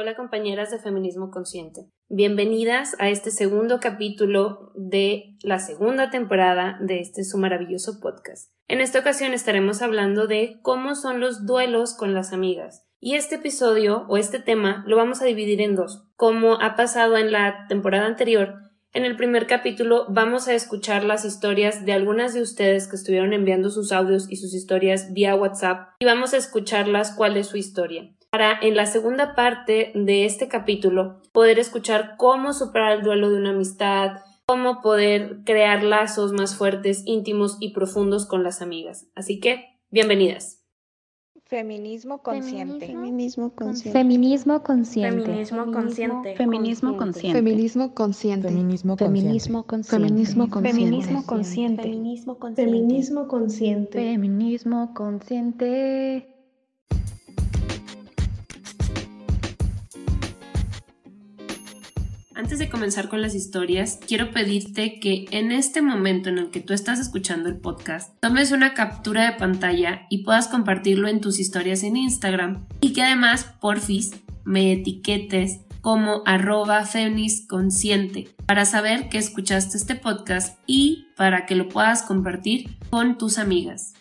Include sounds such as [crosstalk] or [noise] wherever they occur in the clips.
Hola compañeras de Feminismo Consciente. Bienvenidas a este segundo capítulo de la segunda temporada de este su maravilloso podcast. En esta ocasión estaremos hablando de cómo son los duelos con las amigas. Y este episodio o este tema lo vamos a dividir en dos. Como ha pasado en la temporada anterior, en el primer capítulo vamos a escuchar las historias de algunas de ustedes que estuvieron enviando sus audios y sus historias vía WhatsApp y vamos a escucharlas cuál es su historia para en la segunda parte de este capítulo poder escuchar cómo superar el duelo de una amistad, cómo poder crear lazos más fuertes, íntimos y profundos con las amigas. Así que, bienvenidas. Feminismo consciente. Feminismo consciente. Feminismo consciente. Feminismo consciente. Feminismo consciente. Feminismo consciente. Feminismo consciente. Feminismo consciente. Feminismo consciente. Feminismo consciente. Feminismo consciente. Feminismo consciente. Antes de comenzar con las historias, quiero pedirte que en este momento en el que tú estás escuchando el podcast, tomes una captura de pantalla y puedas compartirlo en tus historias en Instagram y que además, porfis, me etiquetes como arroba consciente para saber que escuchaste este podcast y para que lo puedas compartir con tus amigas.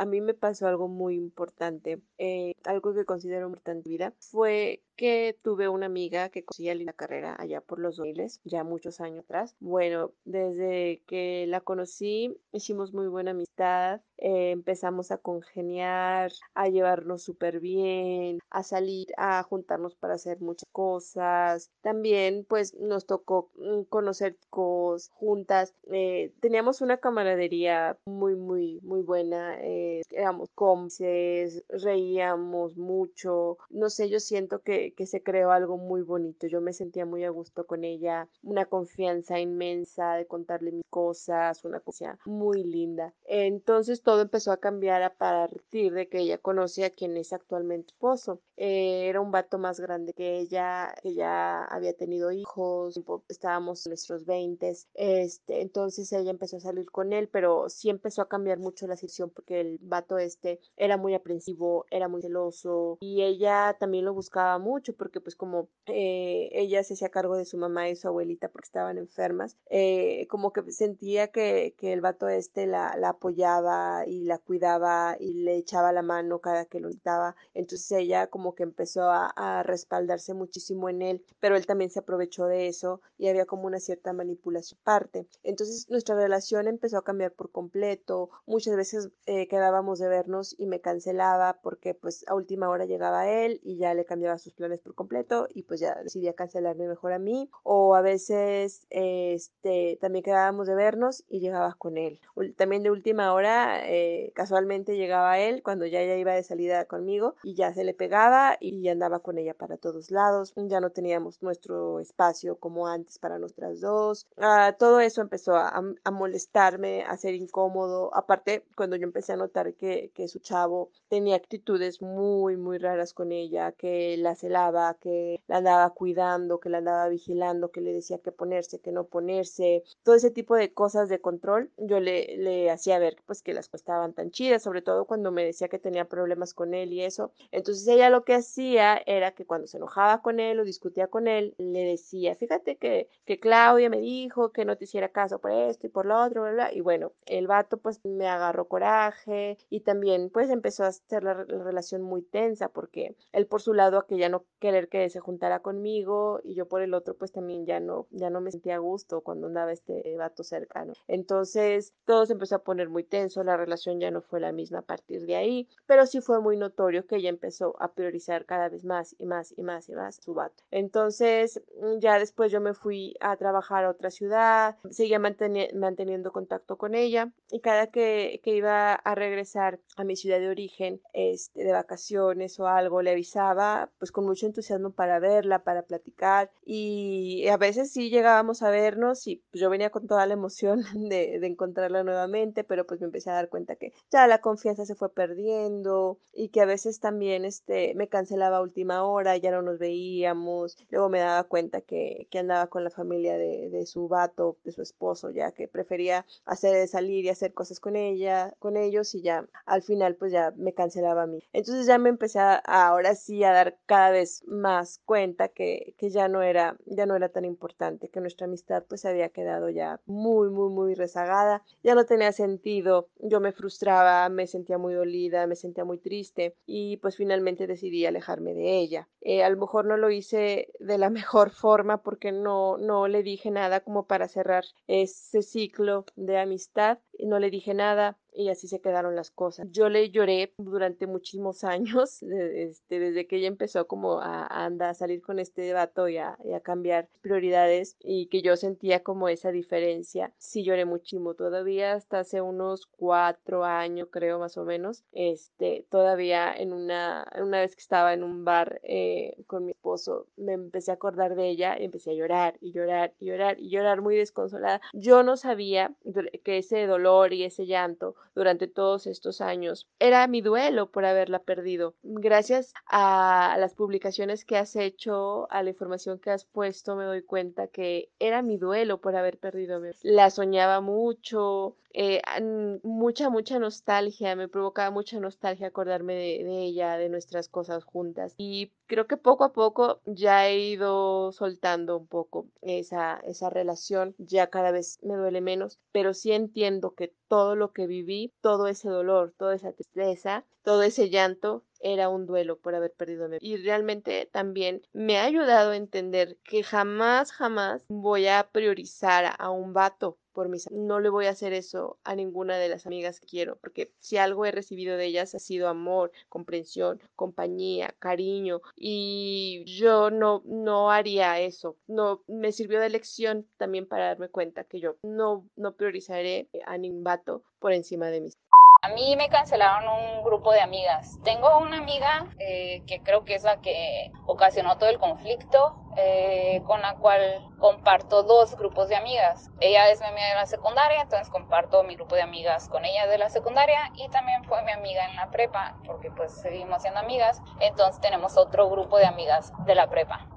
A mí me pasó algo muy importante, eh, algo que considero importante en mi vida, fue que tuve una amiga que conseguía la carrera allá por los 2000, ya muchos años atrás. Bueno, desde que la conocí hicimos muy buena amistad, eh, empezamos a congeniar, a llevarnos súper bien, a salir, a juntarnos para hacer muchas cosas. También pues nos tocó mm, conocer cosas juntas. Eh, teníamos una camaradería muy, muy, muy buena. Eh, éramos cómplices, reíamos mucho. No sé, yo siento que que, se creó algo muy bonito. Yo me sentía muy a gusto con ella, una confianza inmensa de contarle mis cosas, una cosa muy linda. Entonces todo empezó a cambiar a partir de que ella conoce a quien es actualmente esposo. Eh, era un vato más grande que ella, que ya había tenido hijos, estábamos en nuestros 20. Este, entonces ella empezó a salir con él, pero sí empezó a cambiar mucho la situación porque el vato este era muy aprensivo, era muy celoso y ella también lo buscaba mucho porque pues como eh, ella se hacía cargo de su mamá y su abuelita porque estaban enfermas, eh, como que sentía que, que el vato este la, la, apoyaba y la cuidaba y le echaba la mano cada que lo necesitaba. Entonces ella como que empezó a, respaldarse muchísimo en él, pero él también se aprovechó de eso y había como una cierta manipulación parte. Entonces nuestra relación empezó a cambiar por completo. Muchas veces eh, quedábamos de vernos y me cancelaba porque pues a última hora llegaba él y ya le cambiaba sus planes por completo y pues ya decidí cancelarme mejor a mí o a veces este también quedábamos de vernos y llegabas con él. También de última hora eh, casualmente llegaba él cuando ya ella iba de salida conmigo y ya se le pegaba y andaba con ella para todos lados. Ya no teníamos nuestro espacio como antes para nuestras dos. Ah, todo eso empezó a, a, molestarme a ser incómodo. Aparte cuando yo empecé a notar que, que su chavo tenía actitudes muy muy raras con ella que la celaba que la andaba cuidando, que la andaba vigilando, que le decía que ponerse, que no ponerse, todo ese tipo de cosas de control, yo le, le hacía ver pues que las cosas estaban tan chidas, sobre todo cuando me decía que tenía problemas con él y eso. Entonces ella lo que hacía era que cuando se enojaba con él o discutía con él, le decía, fíjate que, que Claudia me dijo que no te hiciera caso por esto y por lo otro, bla, bla. Y bueno, el vato pues me agarró coraje y también pues empezó a hacer la, la relación muy tensa porque él por su lado aquella no querer que se juntara conmigo y yo por el otro pues también ya no ya no me sentía a gusto cuando andaba este vato cercano. Entonces todo se empezó a poner muy tenso, la relación ya no fue la misma a partir de ahí, pero sí fue muy notorio que ella empezó a priorizar cada vez más y más y más y más su vato. Entonces mm, ya después yo me fui a trabajar a otra ciudad, seguía manteniendo contacto con ella y cada que, que iba a regresar a mi ciudad de origen este, de vacaciones o algo le avisaba pues con mucho entusiasmo para verla, para platicar y a veces sí llegábamos a vernos y pues, yo venía con toda la emoción [laughs] de, encontrarla nuevamente, pero pues me empecé a dar cuenta que ya la confianza se fue perdiendo y que a veces también este, me cancelaba a última hora, ya no nos veíamos, luego me daba cuenta que, que andaba con la familia de, su vato, de su esposo, ya que prefería hacer salir y hacer cosas con ella, con ellos y ya al final pues ya me cancelaba a mí. Entonces ya me empecé a, ahora sí a dar cada vez más cuenta que, que ya no era, ya no era tan importante, que nuestra amistad pues había quedado ya muy, muy, muy rezagada, ya no tenía sentido, yo me frustraba, me sentía muy dolida, me sentía muy triste y pues finalmente decidí alejarme de ella. Eh, a lo mejor no lo hice de la [laughs] mejor forma porque no, no le dije nada como para cerrar ese ciclo de amistad, no le dije nada, y así se quedaron las cosas. Yo le lloré durante muchísimos [laughs] años, este, desde que ella empezó como a, a andar, a salir con este debato y a, a, cambiar prioridades y que yo sentía como esa diferencia. Sí lloré muchísimo, todavía hasta hace unos cuatro años creo más o menos, este, todavía en una, una vez que estaba en un bar eh, con mi esposo, me empecé a acordar de ella y empecé a llorar y llorar y llorar y llorar muy desconsolada. Yo no sabía que ese dolor y ese llanto durante todos estos años. Era mi duelo por haberla perdido. Gracias a las publicaciones que has hecho, a la información que has puesto, me doy cuenta que era mi duelo por haber perdido. La soñaba mucho, eh, mucha, mucha nostalgia, me provocaba mucha nostalgia acordarme de, ella, de nuestras cosas juntas. Y creo que poco a poco ya he ido soltando un poco esa, esa relación, ya cada vez me duele menos, pero sí entiendo que todo lo que viví, todo ese dolor, toda esa tristeza, todo ese llanto era un duelo por haber perdido a mi y realmente también me ha ayudado a entender que jamás jamás voy a priorizar a un vato por mis no le voy a hacer eso a ninguna de las amigas que quiero porque si algo he recibido de ellas ha sido amor comprensión compañía cariño y yo no no haría eso no me sirvió de lección también para darme cuenta que yo no no priorizaré a ningún vato por encima de mis a mí me cancelaron un grupo de amigas. Tengo una amiga eh, que creo que es la que ocasionó todo el conflicto, eh, con la cual comparto dos grupos de amigas. Ella es mi amiga de la secundaria, entonces comparto mi grupo de amigas con ella de la secundaria y también fue mi amiga en la prepa, porque pues seguimos siendo amigas, entonces tenemos otro grupo de amigas de la prepa.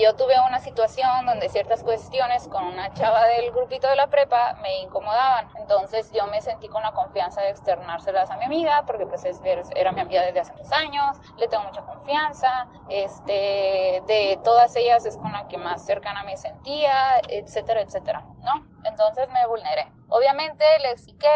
Yo tuve una situación donde ciertas cuestiones con una chava del grupito de la prepa me incomodaban, entonces yo me sentí con la confianza de externárselas a mi amiga, porque pues es, era mi amiga desde hace muchos años, le tengo mucha confianza, este, de todas ellas es con la que más cercana me sentía, etcétera, etcétera, ¿no? Entonces me vulneré. Obviamente le expliqué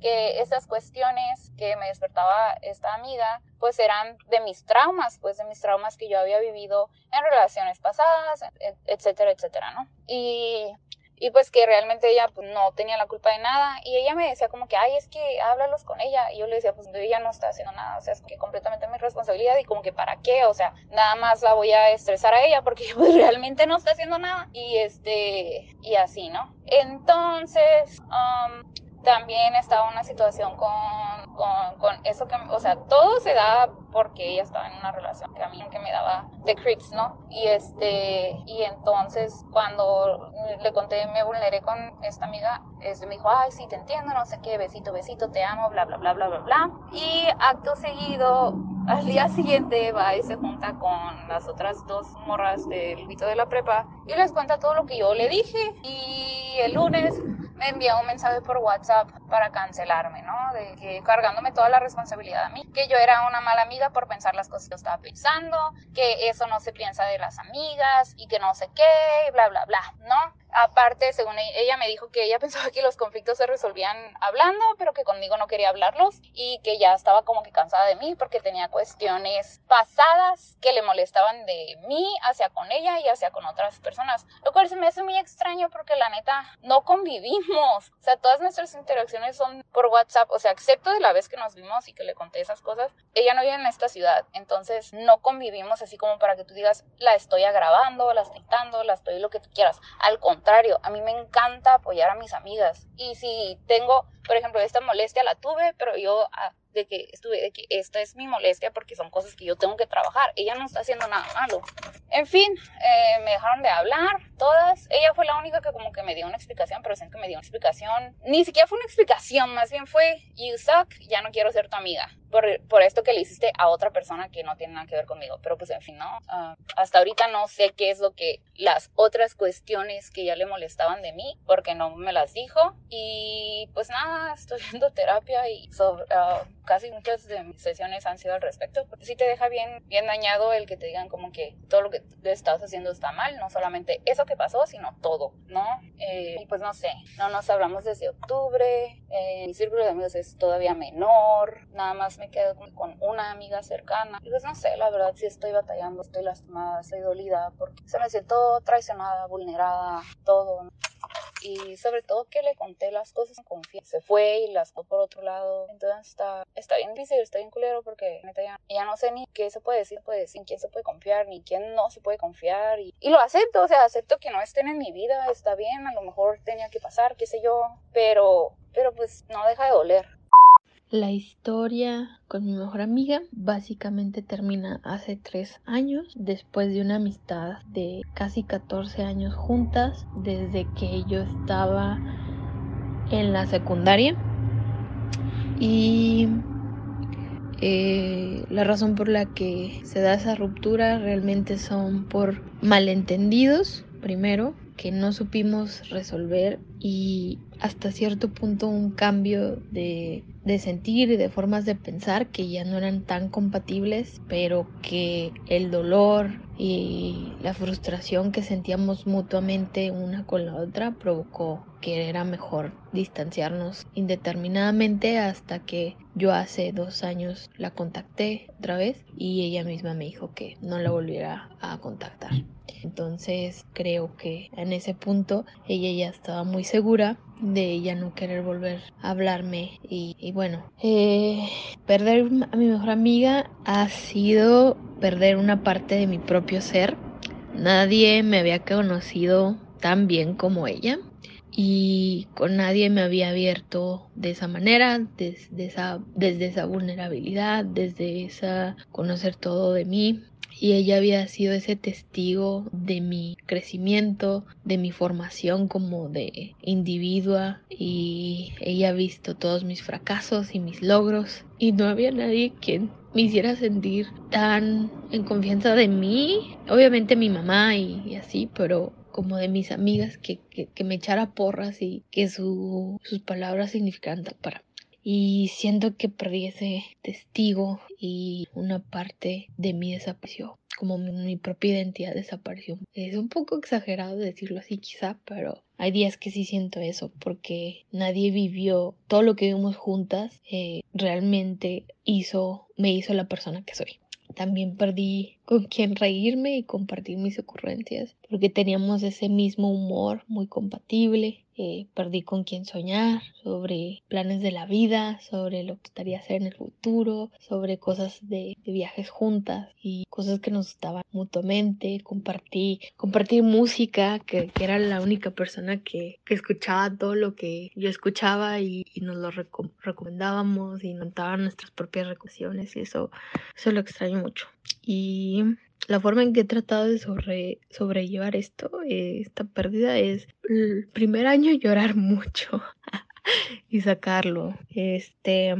que esas cuestiones que me despertaba esta amiga, pues eran de mis traumas, pues de mis traumas que yo había vivido en relaciones pasadas, etcétera, etcétera, ¿no? Y y pues que realmente ella pues, no tenía la culpa de nada y ella me decía como que, ay, es que háblalos con ella y yo le decía, pues ella no está haciendo nada, o sea, es que completamente mi responsabilidad y como que para qué, o sea, nada más la voy a estresar a ella porque [laughs] pues realmente no está haciendo nada y este, y así, ¿no? Entonces, um, también estaba una situación con, con, con, eso que, o sea, todo se da porque ella estaba en una relación que a mí que me daba de creeps, ¿no? Y este, y entonces cuando le conté, me vulneré con esta amiga, este me dijo, ay, sí, te entiendo, no sé qué, besito, besito, te amo, bla, bla, bla, bla, bla, bla. Y acto seguido, al día siguiente va y se junta con las otras dos morras del grito de la prepa y les cuenta todo lo que yo le dije. Y el lunes me envía un mensaje por WhatsApp para cancelarme, ¿no? De que cargándome toda la responsabilidad a mí, que yo era una mala amiga por pensar las cosas que yo estaba pensando, que eso no se piensa de las amigas y que no sé qué, bla, bla, bla, ¿no? Aparte, según ella me dijo que ella [laughs] pensaba que los conflictos se resolvían hablando, pero que conmigo no quería hablarlos y que ya estaba como que cansada de mí porque tenía cuestiones pasadas que le molestaban de mí hacia con ella y hacia con otras personas, lo cual se me hace muy extraño porque la neta no convivimos, o sea, todas nuestras interacciones son por WhatsApp, o sea, excepto de la vez que nos vimos y que le conté esas cosas, ella no vive en esta ciudad, entonces no convivimos así como para que tú digas, la estoy agravando, la estoy dando, la estoy lo que tú quieras, al contrario, a mí me encanta apoyar a mis amigas. Y si tengo, por ejemplo, esta molestia la tuve, pero yo ah, de que estuve, de que esta es mi molestia porque son cosas que yo tengo que trabajar. Ella no está haciendo nada malo. En fin, eh, me dejaron de hablar todas. Ella fue la única que como que me dio una explicación, pero siento que me dio una explicación. Ni siquiera fue una explicación, más bien fue, you suck, ya no quiero ser tu amiga. Por, por esto que le hiciste a otra persona que no tiene nada que ver conmigo. Pero pues en fin, no. Uh, hasta ahorita no sé qué es lo que las otras cuestiones que ya le molestaban de mí, porque no me las dijo. Y pues nada, estoy [laughs] viendo terapia y sobre, uh, casi muchas de mis sesiones han sido al respecto. Porque sí te deja bien, bien dañado el que te digan como que todo lo que estás haciendo está mal, no solamente eso que pasó, sino todo, ¿no? Eh, y pues no sé, no nos hablamos desde octubre, eh, mi círculo de amigos es todavía menor, nada más me quedo con una amiga cercana. Y pues no sé, la verdad sí estoy batallando, estoy lastimada, estoy dolida, porque se me siento traicionada, vulnerada, todo. ¿no? Y sobre todo que le conté las cosas en confianza. Se fue y las por otro lado. Entonces está, está bien difícil, está bien culero porque neta ya, ya no sé ni qué se puede decir, puede decir, quién se puede confiar, ni quién no se puede confiar. Y, y lo acepto, o sea, acepto que no estén en mi vida, está bien, a lo mejor tenía que pasar, qué sé yo, pero, pero pues no deja de doler. La historia con mi mejor amiga básicamente termina hace tres años, después de una amistad de casi 14 años juntas, desde que yo estaba en la secundaria. Y eh, la razón por la que se da esa ruptura realmente son por malentendidos, primero, que no supimos resolver y hasta cierto punto un cambio de, de, sentir y de formas de pensar que ya no eran tan compatibles, pero que el dolor y la frustración que sentíamos mutuamente una con la otra provocó que era mejor distanciarnos indeterminadamente hasta que yo hace dos años la contacté otra vez y ella misma me dijo que no la volviera a contactar. Entonces creo que en ese punto ella ya estaba muy segura de ella no querer volver a hablarme y, bueno eh, perder a mi mejor amiga ha sido perder una parte de mi propio ser nadie me había conocido tan bien como ella y con nadie me había abierto de esa manera, desde esa, desde esa vulnerabilidad, desde esa conocer todo de mí. Y ella había sido ese testigo de mi crecimiento, de mi formación como de individua y ella ha visto todos mis fracasos y mis logros y no había nadie quien me hiciera sentir tan en confianza de mí, obviamente mi mamá y, así, pero como de mis amigas que, que, me echara porras y que su, sus palabras significaran para y siento que perdí ese testigo y una parte de mí desapareció como mi, propia identidad desapareció. Es un poco exagerado decirlo así quizá pero hay días que sí siento eso porque nadie vivió todo lo que vimos juntas eh, realmente hizo me hizo la persona que soy. También perdí con quien reírme y compartir mis ocurrencias, porque teníamos ese mismo humor muy compatible. Eh, perdí con quien soñar sobre planes de la vida, sobre lo que estaría hacer en el futuro, sobre cosas de, viajes juntas y cosas que nos gustaban mutuamente. Compartí, compartir música, que, que, era la única persona que, que, escuchaba todo lo que yo escuchaba y, nos lo reco recomendábamos y montaban nuestras propias recomendaciones y eso, eso lo extraño mucho. Y la forma en que he tratado de sobre, sobrellevar esto, eh, esta pérdida, es el primer año [laughs] llorar mucho [laughs] y sacarlo. Este,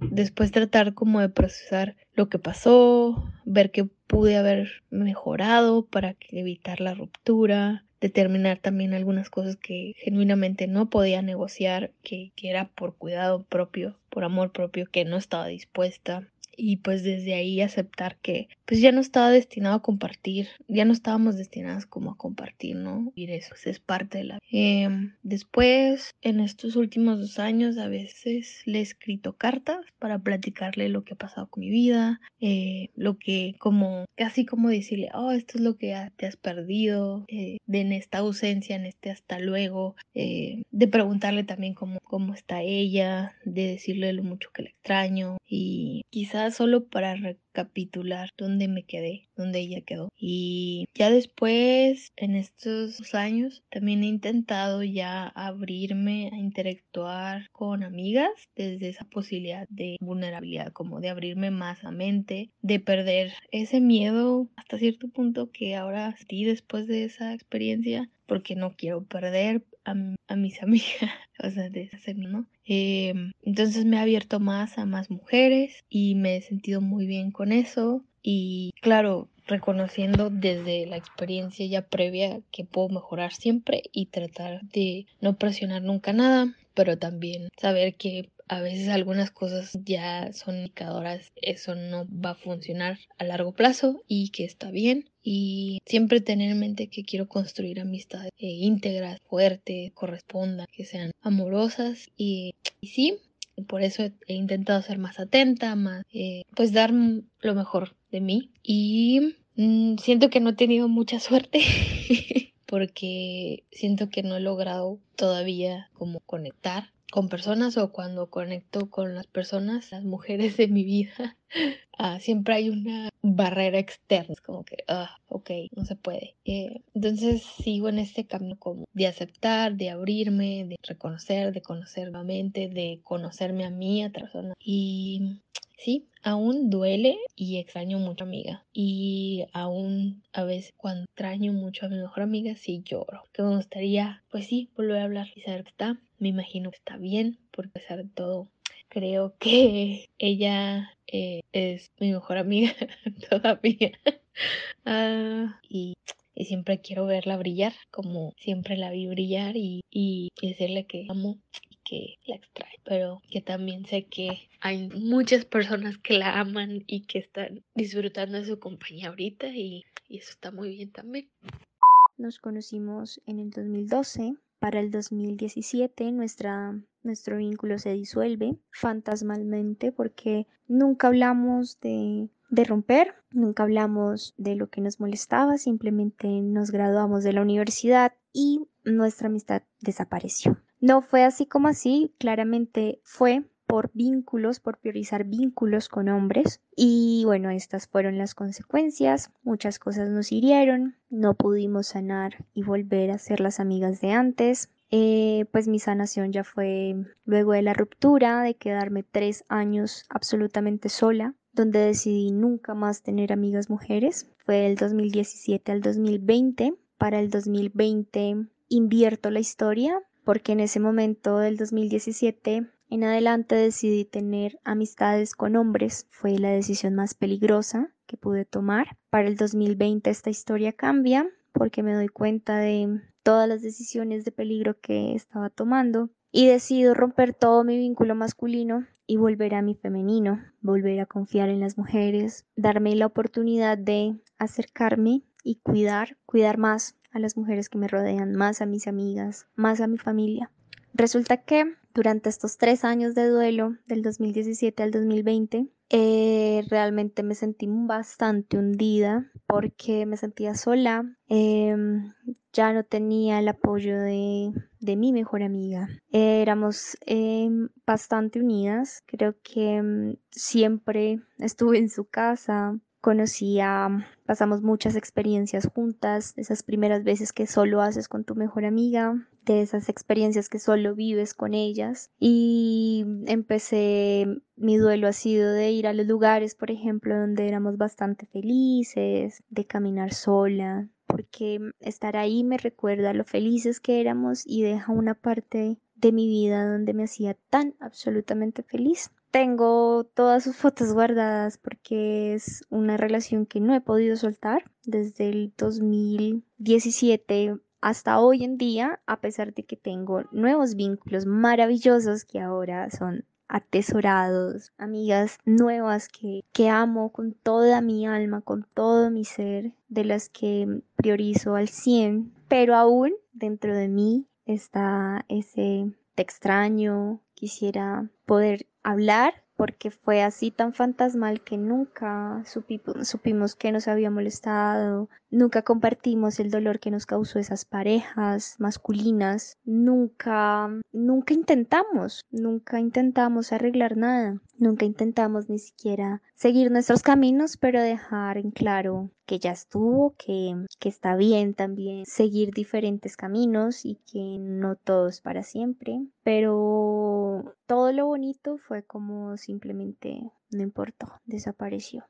después tratar como de procesar lo que pasó, ver qué pude haber mejorado para evitar la ruptura, determinar también algunas cosas que genuinamente no podía negociar, que, que era por cuidado propio, por amor propio, que no estaba dispuesta y pues desde ahí aceptar que pues ya no estaba destinado a compartir, ya no estábamos destinadas como a compartir, ¿no? Y eso pues, es parte de la... Eh, después, en estos últimos dos años, a veces le he escrito cartas para platicarle lo que ha pasado con mi vida, eh, lo que como, casi como decirle, oh, esto es lo que te has perdido, eh, de en esta ausencia, en este hasta luego, eh, de preguntarle también cómo, cómo está ella, de decirle lo mucho que le extraño y quizás solo para recapitular dónde me quedé, dónde ella quedó. Y ya después, en estos años, también he intentado ya abrirme a interactuar con amigas desde esa posibilidad de vulnerabilidad, como de abrirme más a mente, de perder ese miedo hasta cierto punto que ahora sí después de esa experiencia, porque no quiero perder a, mis [laughs] amigas, o sea, de ese ¿no? Eh, entonces me ha abierto más a más mujeres y me he sentido muy bien con eso. Y claro, reconociendo desde la experiencia ya previa que puedo mejorar siempre y tratar de no presionar nunca nada, pero también saber que a veces algunas cosas ya son indicadoras, eso no va a funcionar a largo plazo y que está bien. Y siempre tener en mente que quiero construir amistades eh, íntegras, fuertes, correspondan, que sean amorosas y, y sí, por eso he intentado ser más atenta, más, eh, pues dar lo mejor de mí. Y mmm, siento que no he tenido mucha suerte. [laughs] porque siento que no he logrado todavía como conectar con personas o cuando conecto con las personas, las mujeres de mi vida, uh, siempre hay una barrera externa, como que, ah, ok, no se puede. Eh, entonces sigo en este camino como de aceptar, de abrirme, de reconocer, de conocer nuevamente, de conocerme a mí, a otra persona. Y Sí, aún duele y extraño mucho a mi amiga. Y aún a veces cuando extraño mucho a mi mejor amiga, sí lloro. Que me gustaría, pues sí, volver a hablar y saber que está. Me imagino que está bien, porque a pesar de todo, creo que [laughs] ella eh, es mi mejor amiga [laughs] todavía. uh, y y siempre quiero verla brillar como siempre la vi brillar y, y, decirle que amo y que la extrae pero que también sé que hay muchas personas que la aman y que están disfrutando de su compañía ahorita y, y eso está muy bien también. Nos conocimos en el 2012 para el 2017 nuestra, nuestro vínculo se disuelve fantasmalmente porque nunca hablamos de, romper, nunca hablamos de lo que nos molestaba, simplemente nos graduamos de la universidad y nuestra amistad desapareció. No fue así como así, claramente fue por vínculos, por priorizar vínculos con hombres. Y bueno, estas fueron las consecuencias. Muchas cosas nos hirieron, no pudimos sanar y volver a ser las amigas de antes. Eh, pues mi sanación ya fue luego de la ruptura, de quedarme tres años absolutamente sola, donde decidí nunca más tener amigas mujeres. Fue del 2017 al 2020. Para el 2020 invierto la historia porque en ese momento del 2017 en adelante decidí tener amistades con hombres. Fue la decisión más peligrosa que pude tomar. Para el 2020 esta historia cambia porque me doy cuenta de todas las decisiones de peligro que estaba tomando y decido romper todo mi vínculo masculino y volver a mi femenino, volver a confiar en las mujeres, darme la oportunidad de acercarme y cuidar, cuidar más a las mujeres que me rodean, más a mis amigas, más a mi familia. Resulta que durante estos tres años de duelo, del 2017 al 2020, eh, realmente me sentí bastante hundida porque me sentía sola, eh, ya no tenía el apoyo de, de mi mejor amiga. Eh, éramos bastante unidas, creo que mm, siempre estuve en su casa, conocía, pasamos muchas experiencias juntas, esas primeras veces que solo haces con tu mejor amiga, de esas experiencias que solo vives con ellas y empecé, mi duelo ha sido de ir a los lugares, por ejemplo, donde éramos bastante felices, de caminar sola, porque estar ahí me recuerda lo felices que éramos y deja una parte de mi vida donde me hacía tan absolutamente feliz. Tengo todas sus fotos guardadas porque es una relación que no he podido soltar desde el 2017 hasta hoy en día, a pesar de que tengo nuevos vínculos maravillosos que ahora son atesorados, amigas nuevas que, que amo con toda mi alma, con todo mi ser, de las que priorizo al 100, pero aún dentro de mí está ese te extraño, quisiera poder hablar porque fue así tan fantasmal que nunca supimos que nos había molestado, nunca compartimos el dolor que nos causó esas parejas masculinas, nunca, nunca intentamos, nunca intentamos arreglar nada, nunca intentamos ni siquiera seguir nuestros caminos, pero dejar en claro que ya estuvo, que, que está bien también seguir diferentes caminos y que no todo es para siempre, pero todo lo bonito fue como simplemente no importó, desapareció.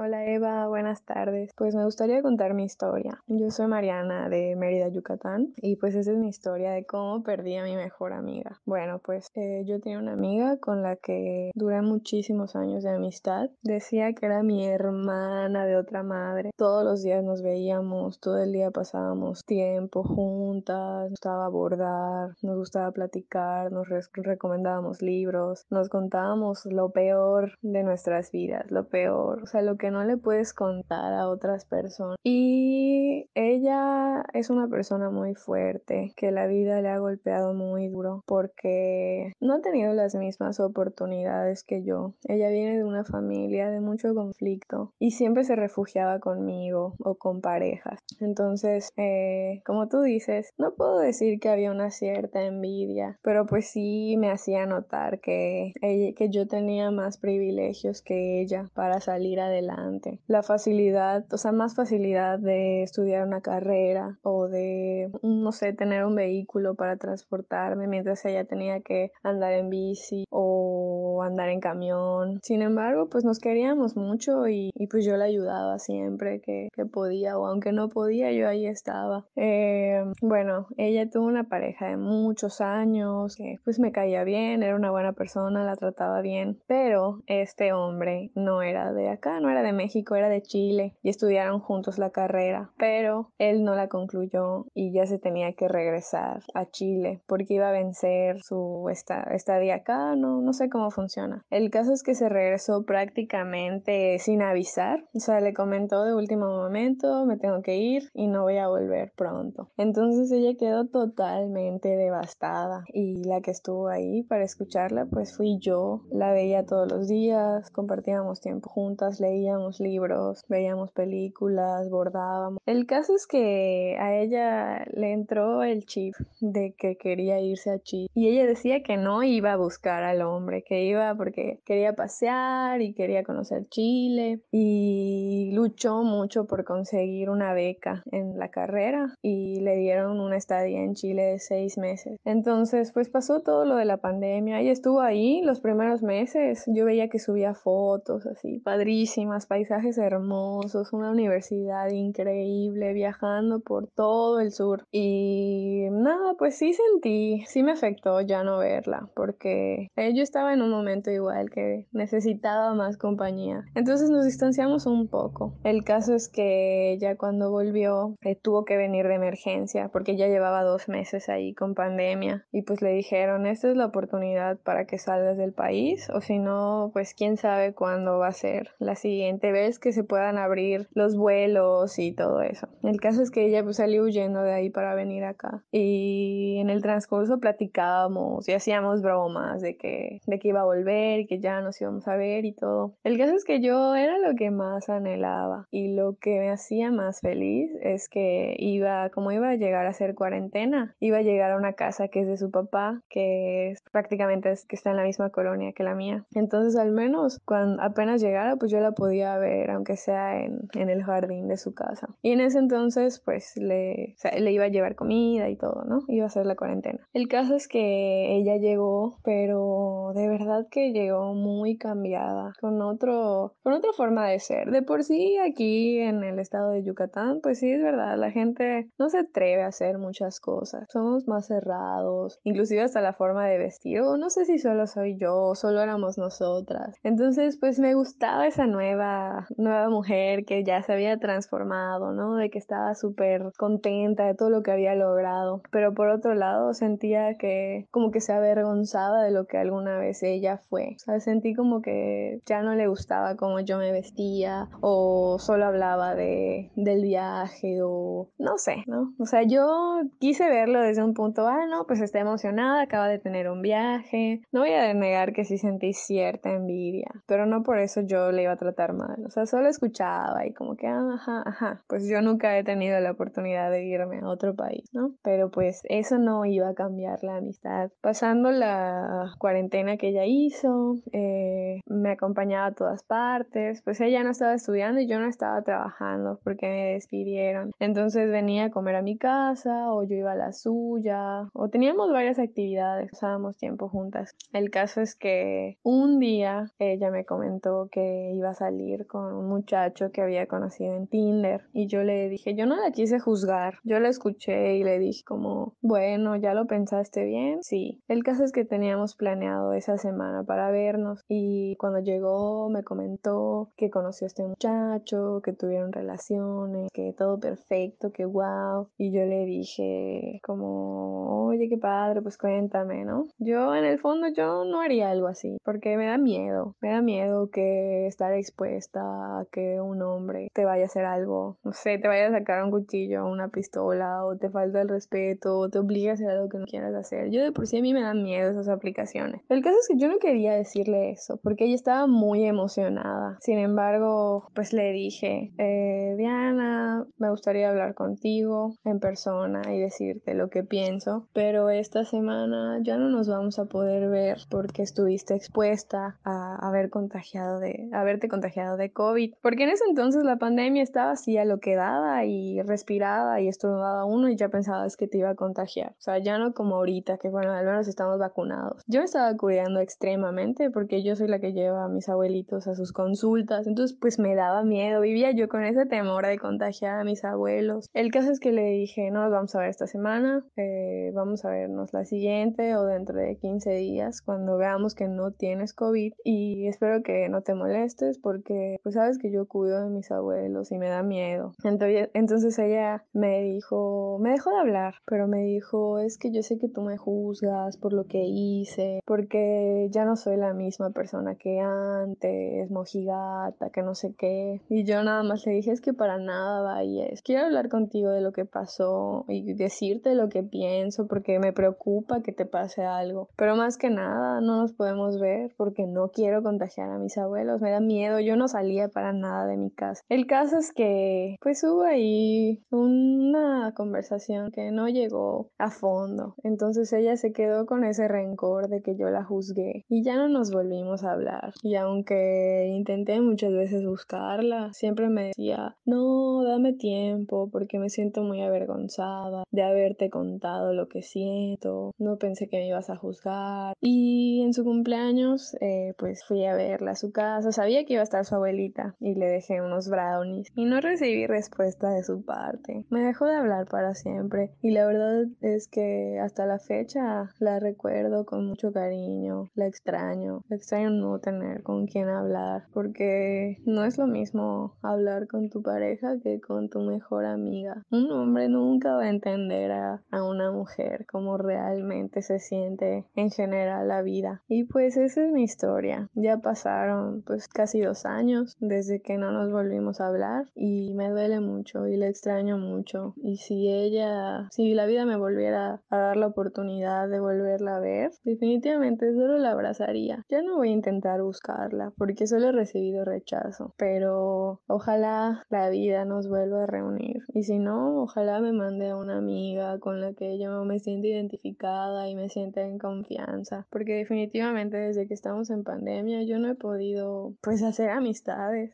Hola Eva, buenas tardes. Pues me gustaría contar mi historia. Yo soy Mariana de Mérida, Yucatán y pues esa es mi historia de cómo perdí a mi mejor amiga. Bueno, pues eh, yo tenía una amiga con la que duré muchísimos años de amistad. Decía que era mi hermana de otra madre. Todos los días nos veíamos, todo el día pasábamos tiempo juntas, nos gustaba bordar, nos gustaba platicar, nos recomendábamos libros, nos contábamos lo peor de nuestras vidas, lo peor, o sea, lo que no le puedes contar a otras personas. Y ella es una persona muy fuerte, que la vida le ha golpeado muy duro porque no ha tenido las mismas oportunidades que yo. Ella viene de una familia de mucho conflicto y siempre se refugiaba conmigo o con parejas. Entonces, eh, como tú dices, no puedo decir que había una cierta envidia, pero pues sí me hacía notar que, que yo tenía más privilegios que ella para salir adelante la facilidad, o sea, más facilidad de estudiar una carrera o de, no sé, tener un vehículo para transportarme mientras ella tenía que andar en bici o andar en camión. Sin embargo, pues nos queríamos mucho y, pues yo la ayudaba siempre que, podía o aunque no podía, yo ahí estaba. Eh, bueno, ella tuvo una pareja de muchos años, que pues me caía bien, era una buena persona, la trataba bien, pero este hombre no era de acá, no era de México, era de Chile y estudiaron juntos la carrera, pero él no la concluyó y ya se tenía que regresar a Chile porque iba a vencer su estadía acá, no, no sé cómo funciona. El caso es que se regresó prácticamente sin avisar, o sea, le comentó de último momento, me tengo que ir y no voy a volver pronto. Entonces ella quedó totalmente devastada y la que estuvo ahí para escucharla pues fui yo, la veía todos los días, compartíamos tiempo juntas, leíamos libros, veíamos películas, bordábamos. El caso es que a ella le entró el chip de que quería irse a Chile y ella decía que no iba a buscar al hombre, que iba porque quería pasear y quería conocer Chile y luchó mucho por conseguir una beca en la carrera y le dieron una estadía en Chile de seis meses. Entonces, pues pasó todo lo de la pandemia. Ella estuvo ahí los primeros meses. Yo veía que subía fotos así, padrísimas, paisajes hermosos, una universidad increíble, viajando por todo el sur. Y nada, pues sí sentí, sí me afectó ya no verla, porque yo estaba en un momento igual que necesitaba más compañía. Entonces nos distanciamos un poco. El caso es que ya cuando volvió eh, tuvo que venir de emergencia porque ya llevaba dos meses ahí con pandemia y pues le dijeron esta es la oportunidad para que salgas del país o si no pues quién sabe cuándo va a ser la siguiente vez que se puedan abrir los vuelos y todo eso. El caso es que ella pues salió huyendo de ahí para venir acá y en el transcurso platicábamos y hacíamos bromas de que, de que iba a volver y que ya nos íbamos a ver y todo. El caso es que yo era lo que más anhelaba y lo que me hacía más feliz es que iba, como iba a llegar a hacer cuarentena, iba a llegar a una casa que es de su papá, que es prácticamente es, que está en la misma colonia que la mía. Entonces al menos cuando apenas llegara pues yo la podía ver, aunque sea en, el jardín de su casa. Y en ese entonces, pues le, le iba a llevar comida y todo, ¿no? Iba a hacer la cuarentena. El caso es que ella llegó, pero de verdad que llegó muy cambiada, con otro, con otra forma de ser. De por sí, aquí en el estado de Yucatán, pues sí es verdad, la gente no se atreve a hacer muchas cosas. Somos más cerrados, inclusive hasta la forma de vestir. O no sé si solo soy yo, solo éramos nosotras. Entonces, pues me gustaba esa nueva nueva mujer que ya se había transformado, ¿no? De que estaba súper contenta de todo lo que había logrado. Pero por otro lado sentía que como que se avergonzaba de lo que alguna vez ella fue. O sea, sentí como que ya no le gustaba cómo yo me vestía o solo hablaba de, del viaje o no sé, ¿no? O sea, yo quise verlo desde un punto, ah, no, pues está emocionada, acaba de tener un viaje. No voy a negar que sí sentí cierta envidia, pero no por eso yo le iba a tratar O sea, solo escuchaba y como que, ajá, ajá, pues yo nunca he tenido la oportunidad de irme a otro país, ¿no? Pero pues eso no iba a cambiar la amistad. Pasando la cuarentena que ella hizo, eh, me acompañaba a todas partes, pues ella no estaba estudiando y yo no estaba trabajando porque me despidieron. Entonces venía a comer a mi casa o yo iba a la suya o teníamos varias actividades, pasábamos tiempo juntas. El caso es que un día ella me comentó que iba a salir con un muchacho que había conocido en Tinder y yo le dije, yo no la quise juzgar, yo la escuché y le dije como, bueno, ¿ya lo pensaste bien? Sí. El caso es que teníamos planeado esa semana para vernos y cuando llegó me comentó que conoció a este muchacho, que tuvieron relaciones, que todo perfecto, que wow. Y yo le dije como, oye, qué padre, pues cuéntame, ¿no? Yo en el fondo yo no haría algo así porque me da miedo, me da miedo que estar expuesta a que un hombre te vaya a hacer algo, no sé, te vaya a sacar un cuchillo, una pistola o te falta el respeto o te obliga a hacer algo que no quieras hacer. Yo de por sí a mí me dan miedo esas aplicaciones. El caso es que yo no quería decirle eso porque ella estaba muy emocionada. Sin embargo, pues le dije, eh, Diana, me gustaría hablar contigo en persona y decirte lo que pienso, pero esta semana ya no nos vamos a poder ver porque estuviste expuesta a haber contagiado de, haberte contagiado de COVID. Porque en ese entonces la pandemia estaba así a lo que daba y respirada y estornudaba uno y ya pensabas que te iba a contagiar. O sea, ya no como ahorita, que bueno, al menos estamos vacunados. Yo me estaba cuidando extremadamente porque yo soy la que lleva a mis abuelitos a sus consultas, entonces pues me daba miedo, vivía yo con ese temor de contagiar a mis abuelos. El caso es que le dije, no nos vamos a ver esta semana, eh, vamos a vernos la siguiente o dentro de 15 días cuando veamos que no tienes COVID y espero que no te molestes porque pues sabes que yo cuido de mis abuelos y me da miedo. Entonces, ella me dijo, me dejó de hablar, pero me dijo, es que yo sé que tú me juzgas por lo que hice, porque ya no soy la misma persona que antes, mojigata, que no sé qué. Y yo nada más le dije, es que para nada vayas. Quiero hablar contigo de lo que pasó y decirte lo que pienso porque me preocupa que te pase algo. Pero más que nada, no nos podemos ver porque no quiero contagiar a mis abuelos. Me da miedo, yo no salía para nada de mi casa. El caso es que pues hubo ahí una conversación que no llegó a fondo. Entonces ella se quedó con ese rencor de que yo la juzgué y ya no nos volvimos a hablar. Y aunque intenté muchas veces buscarla, siempre me decía, no, dame tiempo porque me siento muy avergonzada de haberte contado lo que siento, no pensé que me ibas a juzgar. Y en su cumpleaños, eh, pues fui a verla a su casa, sabía que iba a estar su abuelita y le dejé unos brownies y no recibí respuesta de su parte. Me dejó de hablar para siempre y la verdad es que hasta la fecha la recuerdo con mucho cariño, la extraño, la extraño no tener con quien hablar porque no es lo mismo hablar con tu pareja que con tu mejor amiga. Un hombre nunca va a entender a, a una mujer como realmente se siente en general la vida. Y pues esa es mi historia. Ya pasaron pues casi dos años desde que no nos volvimos a hablar y me duele mucho y le extraño mucho. Y si ella, si la vida me volviera a dar la oportunidad de volverla a ver, definitivamente solo la abrazaría. Ya no voy a intentar buscarla porque solo he recibido rechazo, pero ojalá la vida nos vuelva a reunir. Y si no, ojalá me mande a una amiga con la que yo me sienta identificada y me sienta en confianza, porque definitivamente desde que estamos en pandemia yo no he podido pues hacer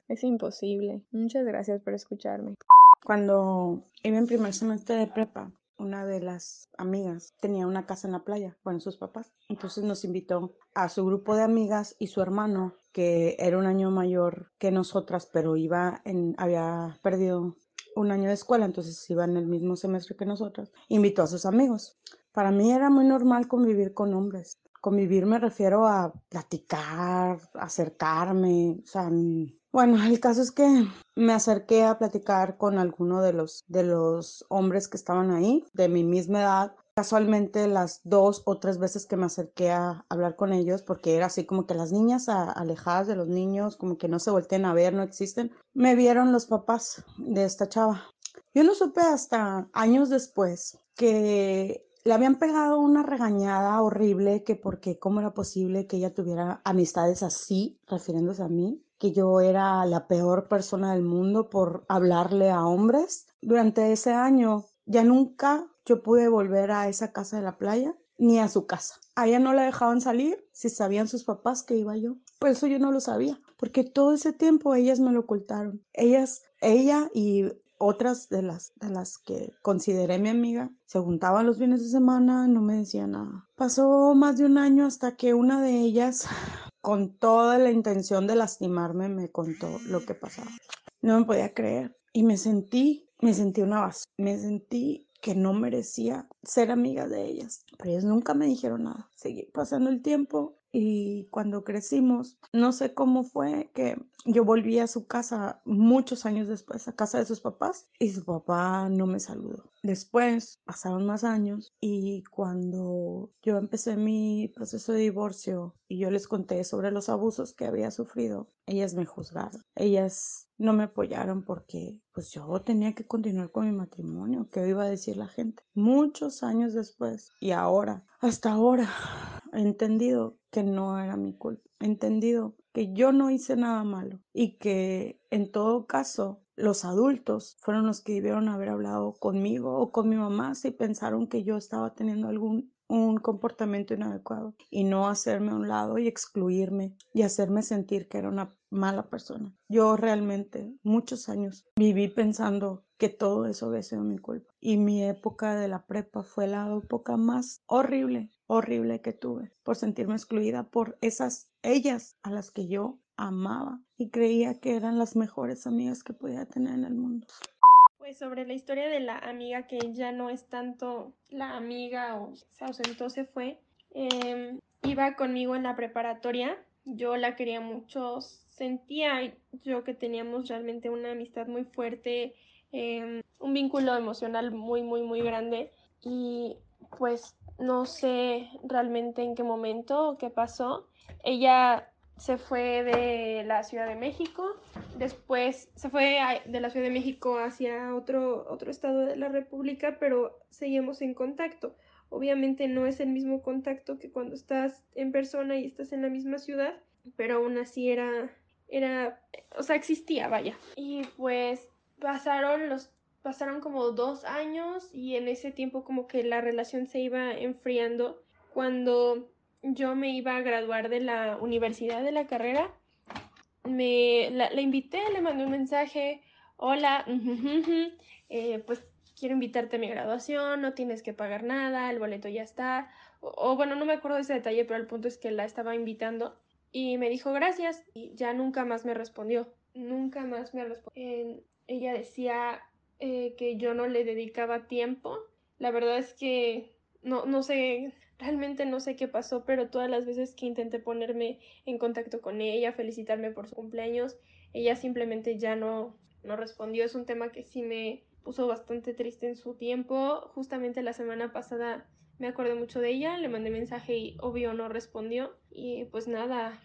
es imposible. Muchas gracias por escucharme. Cuando iba en primer semestre de prepa, una de las amigas tenía una casa en la playa, bueno, sus papás. Entonces nos invitó a su grupo de amigas y su hermano, que era un año mayor que nosotras, pero iba había perdido un año de escuela, entonces iba en el mismo semestre que nosotras, invitó a sus amigos. Para mí era muy normal convivir con hombres. Convivir me refiero a platicar, acercarme, o sea, bueno, el caso es que me acerqué a platicar con alguno de los, de los hombres que estaban ahí, de mi misma edad casualmente las dos o tres veces que me acerqué a hablar con ellos, porque era así como que las niñas alejadas de los niños, como que no se volteen a ver, no existen, me vieron los papás de esta chava. Yo no supe hasta años después que le habían pegado una regañada horrible que porque cómo era posible que ella tuviera amistades así, refiriéndose a mí, que yo era la peor persona del mundo por hablarle a hombres. Durante ese año ya nunca yo pude volver a esa casa de la playa ni a su casa. A ella no la dejaban salir si sabían sus papás que iba yo. Por eso yo no lo sabía, porque todo ese tiempo ellas me lo ocultaron. Ellas, ella y otras de las, de las que consideré mi amiga se juntaban los fines de semana, no me decía nada. Pasó más de un año hasta que una de ellas, [laughs] con toda la intención de lastimarme, me contó lo que pasaba. No me podía creer y me sentí, me sentí una base, me sentí que no merecía ser amiga de ellas, pero ellas nunca me dijeron nada. Seguí pasando el tiempo y cuando crecimos, no sé cómo fue que yo volví a su casa muchos años después, a casa de sus papás, y su papá no me saludó. Después pasaron más años y cuando yo empecé mi proceso de divorcio y yo les conté sobre los abusos que había sufrido, ellas me juzgaron. Ellas no me apoyaron porque pues yo tenía que continuar con mi matrimonio, ¿qué iba a decir la gente? Muchos años después y ahora, hasta ahora, he entendido que no era mi culpa. He entendido que yo no hice nada malo y que en todo caso los adultos fueron los que debieron haber hablado conmigo o con mi mamá si pensaron que yo estaba teniendo algún un comportamiento inadecuado y no hacerme a un lado y excluirme y hacerme sentir que era una mala persona. Yo realmente muchos años viví pensando que todo eso había sido mi culpa y mi época de la prepa fue la época más horrible, horrible que tuve por sentirme excluida por esas ellas a las que yo amaba y creía que eran las mejores amigas que podía tener en el mundo. Pues sobre la historia de la amiga que ya no es tanto la amiga o se ausentó, se fue. Em, iba conmigo en la preparatoria. Yo la quería mucho. Sentía yo que teníamos realmente una amistad muy fuerte, em, un vínculo emocional muy, muy, muy grande. Y pues no sé realmente en qué momento o qué pasó. Ella se fue de la Ciudad de México, después se fue de la Ciudad de México hacia otro, otro estado de la República, pero seguimos en contacto. Obviamente no es el mismo contacto que cuando estás en persona y estás en la misma ciudad, pero aún así era, era, o sea, existía, vaya. Y pues pasaron los, pasaron como dos años y en ese tiempo como que la relación se iba enfriando cuando yo me iba a graduar de la universidad de la carrera, me la, invité, le mandé un mensaje, hola, eh, pues quiero invitarte a mi graduación, no tienes que pagar nada, el boleto ya está, o, bueno, no me acuerdo de ese detalle, pero el punto es que la estaba invitando y me dijo gracias y ya nunca más me respondió, nunca más me respondió. Ella decía eh, que yo no le dedicaba tiempo, la verdad es que no, no sé, Realmente no sé qué pasó, pero todas las veces que intenté ponerme en contacto con ella, felicitarme por su cumpleaños, ella simplemente ya no, no respondió. Es un tema que sí me puso bastante triste en su tiempo. Justamente la semana pasada me acordé mucho de ella, le mandé mensaje y obvio no respondió. Y pues nada,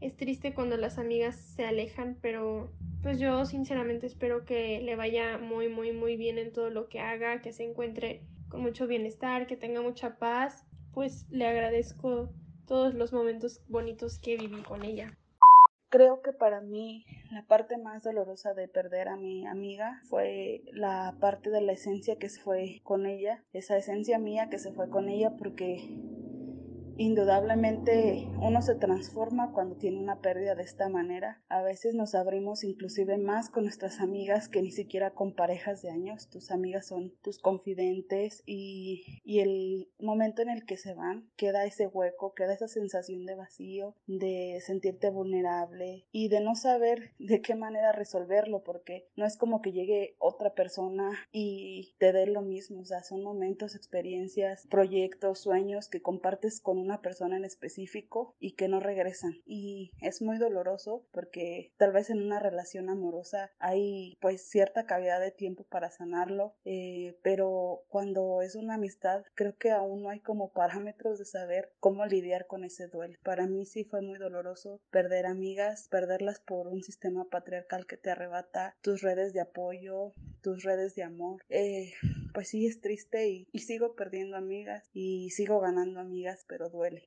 es triste cuando las amigas se alejan, pero pues yo sinceramente espero que le vaya muy, muy, muy bien en todo lo que haga, que se encuentre con mucho bienestar, que tenga mucha paz, pues le agradezco todos los momentos bonitos que viví con ella. Creo que para mí la parte más dolorosa de perder a mi amiga fue la parte de la esencia que se fue con ella, esa esencia mía que se fue con ella porque Indudablemente uno se transforma cuando tiene una pérdida de esta manera. A veces nos abrimos inclusive más con nuestras amigas que ni siquiera con parejas de años. Tus amigas son tus confidentes y, y el momento en el que se van queda ese hueco, queda esa sensación de vacío, de sentirte vulnerable y de no saber [laughs] de qué manera resolverlo porque no es como que llegue otra persona y te dé lo mismo. O sea, son momentos, experiencias, proyectos, sueños que compartes con una persona en específico y que no regresan. Y es muy doloroso porque tal vez en una relación amorosa hay pues cierta cavidad de tiempo para sanarlo, eh, pero cuando es una amistad creo que aún no hay como parámetros de saber cómo lidiar con ese duelo. Para mí sí fue muy doloroso perder amigas, perderlas por un sistema patriarcal que te arrebata tus redes de apoyo, tus redes de amor. Eh, pues sí es triste y, y sigo perdiendo amigas y sigo ganando amigas, pero duele.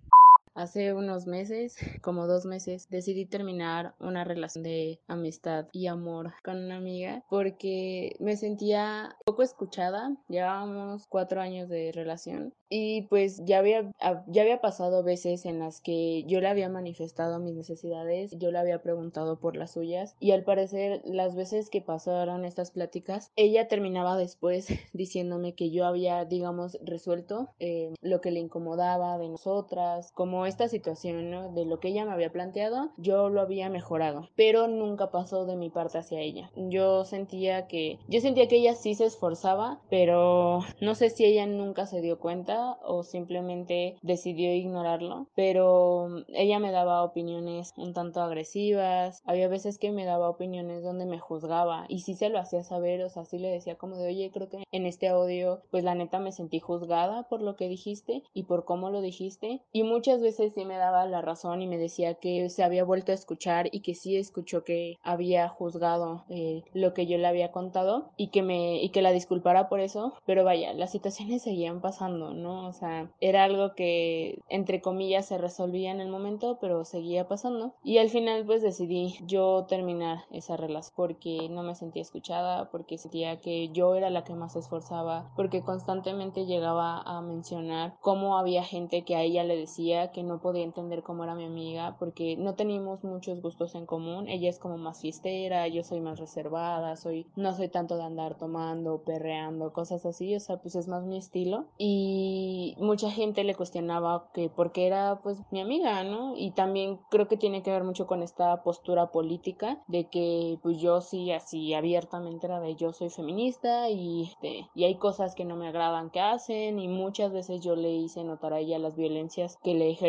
Hace unos meses, [laughs] como dos meses, decidí terminar una relación de amistad y amor con una amiga porque me sentía poco escuchada. Llevábamos cuatro años de relación y pues ya había, ya había pasado veces en las que yo le había manifestado mis necesidades, yo le había preguntado por las suyas y al parecer las veces que pasaron estas pláticas, ella terminaba después [laughs] diciéndome que yo había, digamos, resuelto eh, lo que le incomodaba de nosotras, esta situación. De lo que ella me había planteado, yo lo había mejorado, pero nunca pasó de mi parte hacia ella. Yo sentía que, yo sentía que ella sí se esforzaba, pero no sé si ella nunca se dio cuenta o simplemente decidió ignorarlo, pero ella me daba opiniones un tanto agresivas, había veces que me daba opiniones donde me juzgaba y sí se lo hacía saber, o sea, sí le decía como de, oye, creo que en este audio, pues la neta me sentí juzgada por lo que dijiste y por cómo lo dijiste y muchas veces sí me daba la razón y me decía que se había vuelto a escuchar y que sí escuchó que había juzgado eh, lo que yo le había contado y que me y que la disculpara por eso, pero vaya, las situaciones [laughs] seguían pasando, ¿no? O sea, era algo que entre comillas se resolvía en el momento, pero seguía pasando. Y al final pues decidí yo terminar esa relación porque no me sentía escuchada, porque sentía que yo era la que más se esforzaba, porque constantemente llegaba a mencionar cómo había gente que a ella le decía que no podía entender cómo era mi amiga, porque no teníamos muchos gustos en común. Ella es como más fiestera, yo soy más reservada, soy no soy tanto de andar tomando, perreando, cosas así, o sea, pues es más mi estilo. Y mucha gente le cuestionaba que porque era pues mi amiga, ¿no? Y también creo que tiene que ver mucho con esta postura política de que pues yo sí así abiertamente era de yo soy feminista y, este, y hay cosas que no me agradan que hacen y muchas veces yo le hice notar a ella las violencias que le ejercían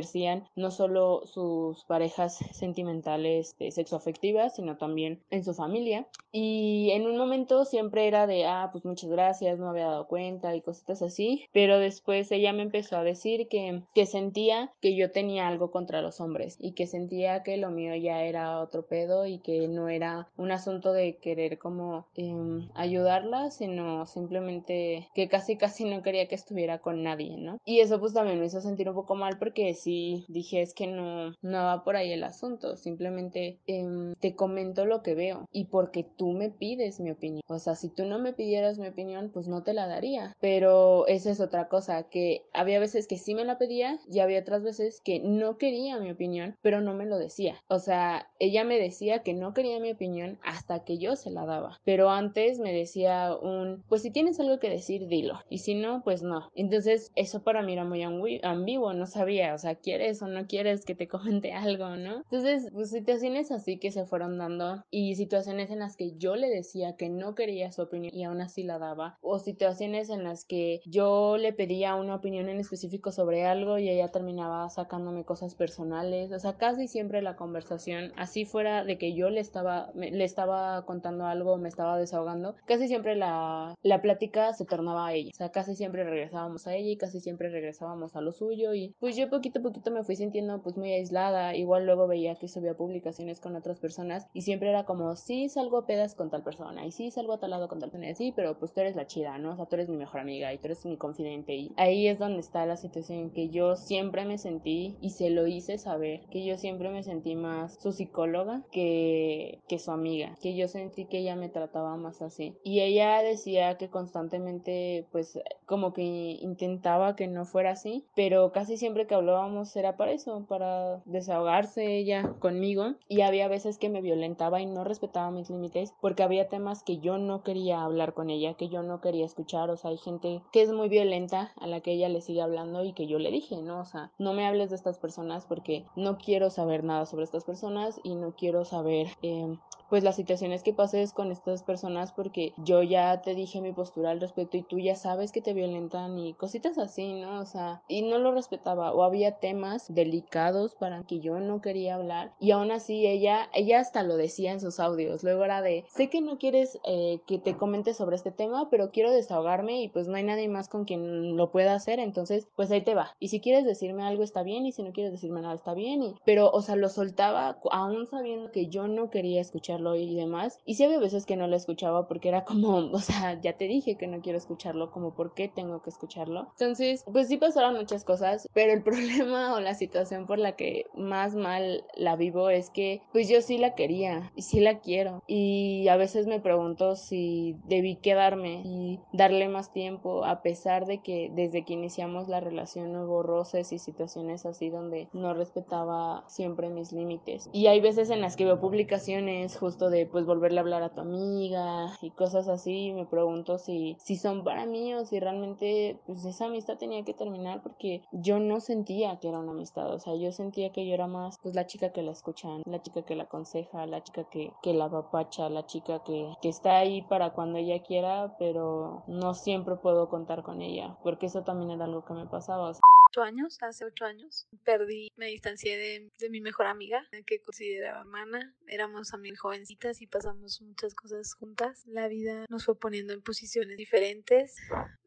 no solo sus parejas sentimentales de sexoafectivas sino también en su familia y en un momento siempre era de ah pues muchas gracias no había dado cuenta y cositas así pero después ella me empezó a decir que, que sentía que yo tenía algo contra los hombres y que sentía que lo mío ya era otro pedo y que no era un asunto de querer como em, ayudarla, sino simplemente que casi casi no quería que estuviera con nadie, ¿no? Y eso pues también me hizo sentir un poco mal porque sí dije es que no, no va por ahí el asunto, simplemente em, te comento lo que veo y porque tú me pides mi opinión. O sea, si tú no me pidieras mi opinión, pues no te la daría. Pero esa es otra cosa, que había veces que sí me la pedía y había otras veces que no quería mi opinión, pero no me lo decía. O sea, ella me decía que no quería mi opinión hasta que yo se la daba. Pero antes me decía un, pues si tienes algo que decir, dilo. Y si no, pues no. Entonces, eso para mí era muy ambiguo, no sabía, o sea, quieres o no quieres que te [laughs] comente algo, ¿no? Entonces, pues situaciones así que se fueron dando y situaciones en las que yo le decía que no quería su opinión y aún así la daba. O situaciones en las que yo le pedía una opinión en específico sobre algo y ella terminaba sacándome cosas personales, o sea, casi siempre la conversación, así fuera de que yo le estaba, le estaba contando algo, me estaba desahogando, casi siempre la, la plática se tornaba a ella, o sea, casi siempre regresábamos a ella y casi siempre regresábamos a lo suyo y pues yo poquito a poquito me fui sintiendo pues muy aislada, igual luego veía que subía publicaciones con otras personas y siempre era como, sí salgo a pedas con tal persona y sí salgo a tal lado con tal persona, sí, pero pues tú eres la chida, ¿no? O sea, tú eres mi mejor amiga y tú eres mi confidente y ahí es donde está la situación que yo siempre me sentí y se lo hice saber, que yo siempre me sentí más su psicóloga que, que su amiga, que yo sentí que ella me trataba más así. Y ella decía que constantemente pues como que intentaba que no fuera así, pero casi siempre que hablábamos era para eso, para desahogarse ella conmigo y había veces que me violentaba y no respetaba mis límites porque había temas que yo no quería hablar con ella, que yo no quería escuchar, o sea, hay gente que es muy violenta a la que ella le sigue hablando y que yo le dije, ¿no? O sea, no me hables de estas personas porque no quiero saber nada sobre estas personas y no quiero saber eh, pues las situaciones que pases con estas personas porque yo ya te dije mi postura al respecto y tú ya sabes que te violentan y cositas así, ¿no? O sea, y no lo respetaba o había temas delicados para que yo no quería hablar y aún así ella, ella hasta lo decía en sus audios. Luego era de, sé que no quieres eh, que te comente sobre este tema, pero quiero desahogarme y pues no hay nadie más con quien lo pueda hacer, entonces pues ahí te va. Y si quieres decirme algo está bien y si no quieres decirme nada está bien. Y, pero, o sea, lo soltaba aún sabiendo que yo no quería escucharlo y demás. Y sí había veces que no lo escuchaba porque era como, [laughs] o sea, ya te dije que no quiero escucharlo, como por qué tengo que escucharlo. Entonces, pues sí pasaron muchas cosas, pero el [laughs] problema o la situación por la que más mal la vivo es que pues yo sí la quería y sí la quiero. Y a veces me pregunto si debí quedarme y darle más tiempo a pesar de que desde que iniciamos la relación hubo roces y situaciones así donde no respetaba siempre mis límites. Y hay veces en las que veo publicaciones justo de pues volverle a hablar a tu amiga y cosas así y me pregunto si, si son para mí o si realmente pues esa amistad tenía que terminar porque yo no sentía que era una amistad, o sea, yo sentía que yo era más pues la chica que la escuchan, la chica que la aconseja, la chica que, que la papacha, la chica que, que está ahí para cuando ella quiera, pero no siempre puedo contar con ella, porque eso también era algo que me pasaba ocho años, hace ocho años, perdí, me distancié de, de mi mejor amiga, que consideraba hermana. Éramos también jovencitas y pasamos muchas cosas juntas. La vida nos fue poniendo en posiciones diferentes.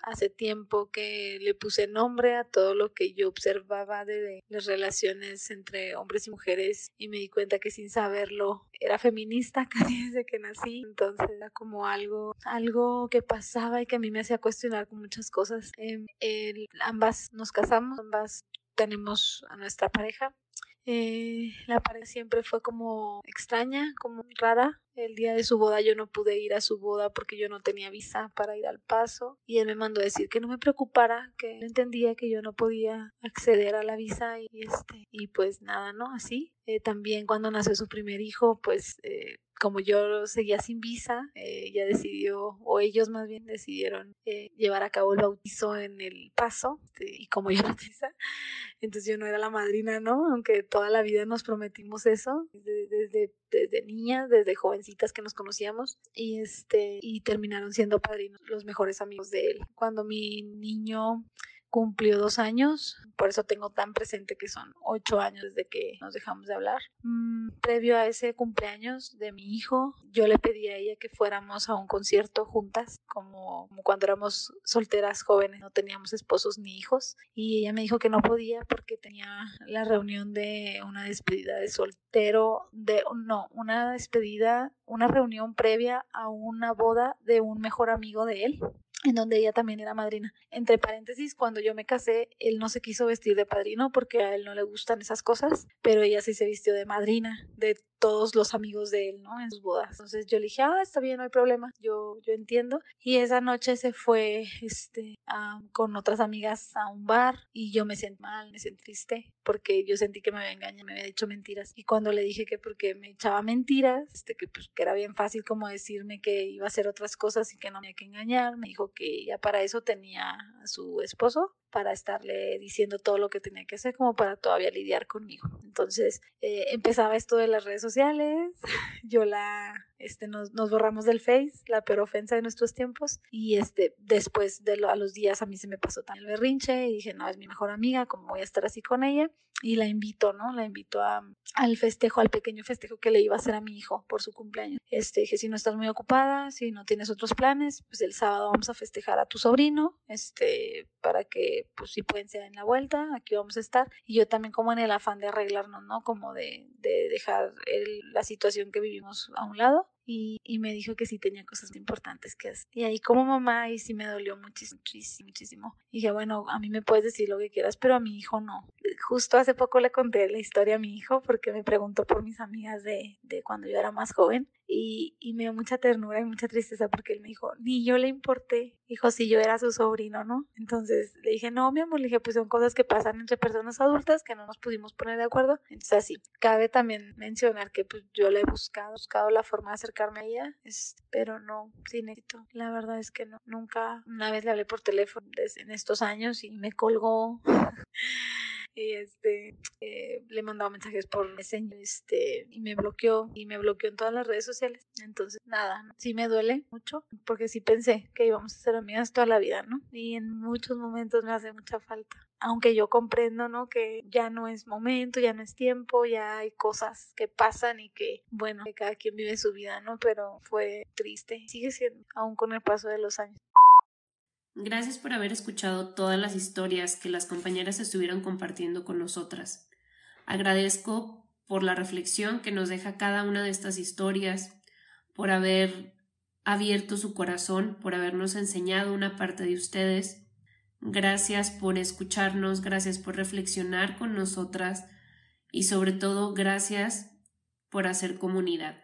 Hace tiempo que le puse nombre a todo lo que yo observaba de las relaciones entre hombres y mujeres y me di cuenta que sin saberlo era feminista [laughs] casi desde que nací. Entonces era como algo, algo que pasaba y que a mí me hacía cuestionar con muchas cosas. Eh, el, ambas nos casamos ambas tenemos a nuestra pareja. Eh, la pareja siempre fue como extraña, como rara. El día de su boda yo no pude ir a su boda porque yo no tenía visa para ir al paso y él me mandó a decir que no me preocupara, que él entendía que yo no podía acceder a la visa y este y pues nada, ¿no? Así. Eh, también cuando nació su primer hijo, pues eh, como yo seguía sin visa, eh, ella decidió, o ellos más bien decidieron eh, llevar a cabo el bautizo en el paso, este, y como yo [laughs] no entonces yo no era la madrina, ¿no? Aunque toda la vida nos prometimos eso, desde, desde, desde niñas, desde jovencitas que nos conocíamos, y, este, y terminaron siendo padrinos, los mejores amigos de él. Cuando mi niño cumplió dos años, por eso tengo tan presente que son ocho años desde que nos dejamos de hablar. Mm, previo a ese cumpleaños de mi hijo, yo le pedí a ella que fuéramos a un concierto juntas, como, como cuando éramos solteras jóvenes, no teníamos esposos ni hijos, y ella me dijo que no podía porque tenía la reunión de una despedida de soltero, de no, una despedida, una reunión previa a una boda de un mejor amigo de él en donde ella también era madrina. Entre paréntesis, cuando yo me casé, él no se quiso vestir de padrino porque a él no le gustan esas cosas, pero ella sí se vistió de madrina de todos los amigos de él, ¿no? En sus bodas. Entonces yo le dije, ah, está bien, no hay problema, yo, yo entiendo. Y esa noche se fue, este, con otras amigas a un bar y yo me sentí mal, me sentí triste porque yo sentí que me había engañado, me había dicho mentiras. Y cuando le dije que porque me echaba mentiras, este, que pues que era bien fácil como decirme que iba a hacer otras cosas y que no me había que engañar, me dijo que ya para eso tenía a su esposo para estarle diciendo todo lo que tenía que hacer como para todavía lidiar conmigo. Entonces eh, empezaba esto de las redes sociales, [laughs] yo la, este, nos, nos, borramos del Face, la peor ofensa de nuestros tiempos, y este, después de lo, a los días a mí se me pasó tan el berrinche y dije, no, es mi mejor amiga, ¿cómo voy a estar así con ella? Y la invito, ¿no? La invito a, al festejo, al pequeño festejo que le iba a hacer a mi hijo por su cumpleaños. Este, dije, si no estás muy ocupada, si no tienes otros planes, pues el sábado vamos a festejar a tu sobrino, este, para que, pues si pueden ser en la vuelta, aquí vamos a estar. Y yo también como en el afán de arreglarnos, ¿no? Como de, de dejar el, la situación que vivimos a un lado y, y, me dijo que sí tenía cosas importantes que hacer. Y ahí como mamá, y sí me dolió muchísimo, muchísimo. Y dije, bueno, a mí me puedes decir lo que quieras, pero a mi hijo no. Justo hace poco le conté la historia a mi hijo porque me preguntó por mis amigas de, de cuando yo era más joven y, y, me dio mucha ternura y mucha tristeza porque él me dijo, ni yo le importé, dijo, si yo era su sobrino, ¿no? Entonces le dije, no, mi amor, le dije, pues son cosas que pasan entre personas adultas que no nos pudimos poner de acuerdo. Entonces así, cabe también mencionar que pues yo le he buscado, buscado la forma de acercarme a ella, pero no, sin éxito. La verdad es que no, nunca, una vez le hablé por teléfono en estos años y me colgó. [laughs] y este eh, le mandaba mensajes por Messenger este y me bloqueó y me bloqueó en todas las redes sociales entonces nada sí me duele mucho porque sí pensé que íbamos a ser amigas toda la vida no y en muchos momentos me hace mucha falta aunque yo comprendo, ¿no? Que ya no es momento, ya no es tiempo, ya hay cosas que pasan y que, bueno, que cada quien vive su vida, ¿no? Pero fue triste, sigue siendo, aún con el paso de los años. Gracias por haber escuchado todas las historias que las compañeras estuvieron compartiendo con nosotras. Agradezco por la reflexión que nos deja cada una de estas historias, por haber abierto su corazón, por habernos enseñado una parte de ustedes Gracias por escucharnos, gracias por reflexionar con nosotras y sobre todo gracias por hacer comunidad.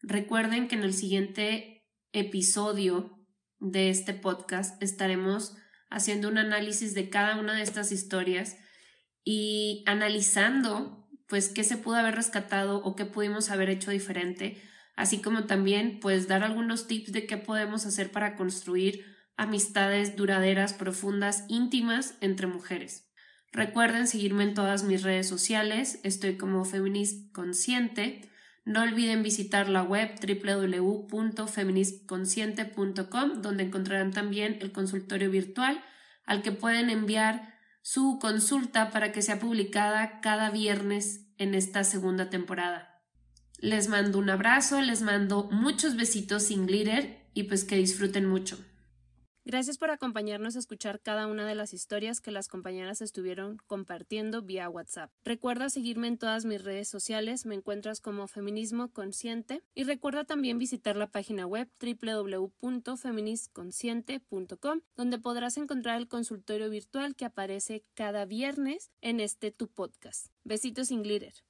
Recuerden que en el siguiente episodio de este podcast estaremos haciendo un análisis de cada una de estas historias y analizando pues qué se pudo haber rescatado o qué pudimos haber hecho diferente, así como también pues dar algunos tips de qué podemos hacer para construir amistades duraderas, profundas, íntimas entre mujeres. Recuerden seguirme en todas mis redes sociales, estoy como Feminist Consciente. No olviden visitar la web www.feministconsciente.com, donde encontrarán también el consultorio virtual al que pueden enviar su consulta para que sea publicada cada viernes en esta segunda temporada. Les mando un abrazo, les mando muchos besitos sin glitter y pues que disfruten mucho. Gracias por acompañarnos a escuchar cada una de las historias que las compañeras estuvieron compartiendo vía WhatsApp. Recuerda seguirme en todas mis redes sociales, me encuentras como Feminismo Consciente y recuerda también visitar la página web www.feministconsciente.com donde podrás encontrar el consultorio virtual que aparece cada viernes en este tu podcast. Besitos sin glitter.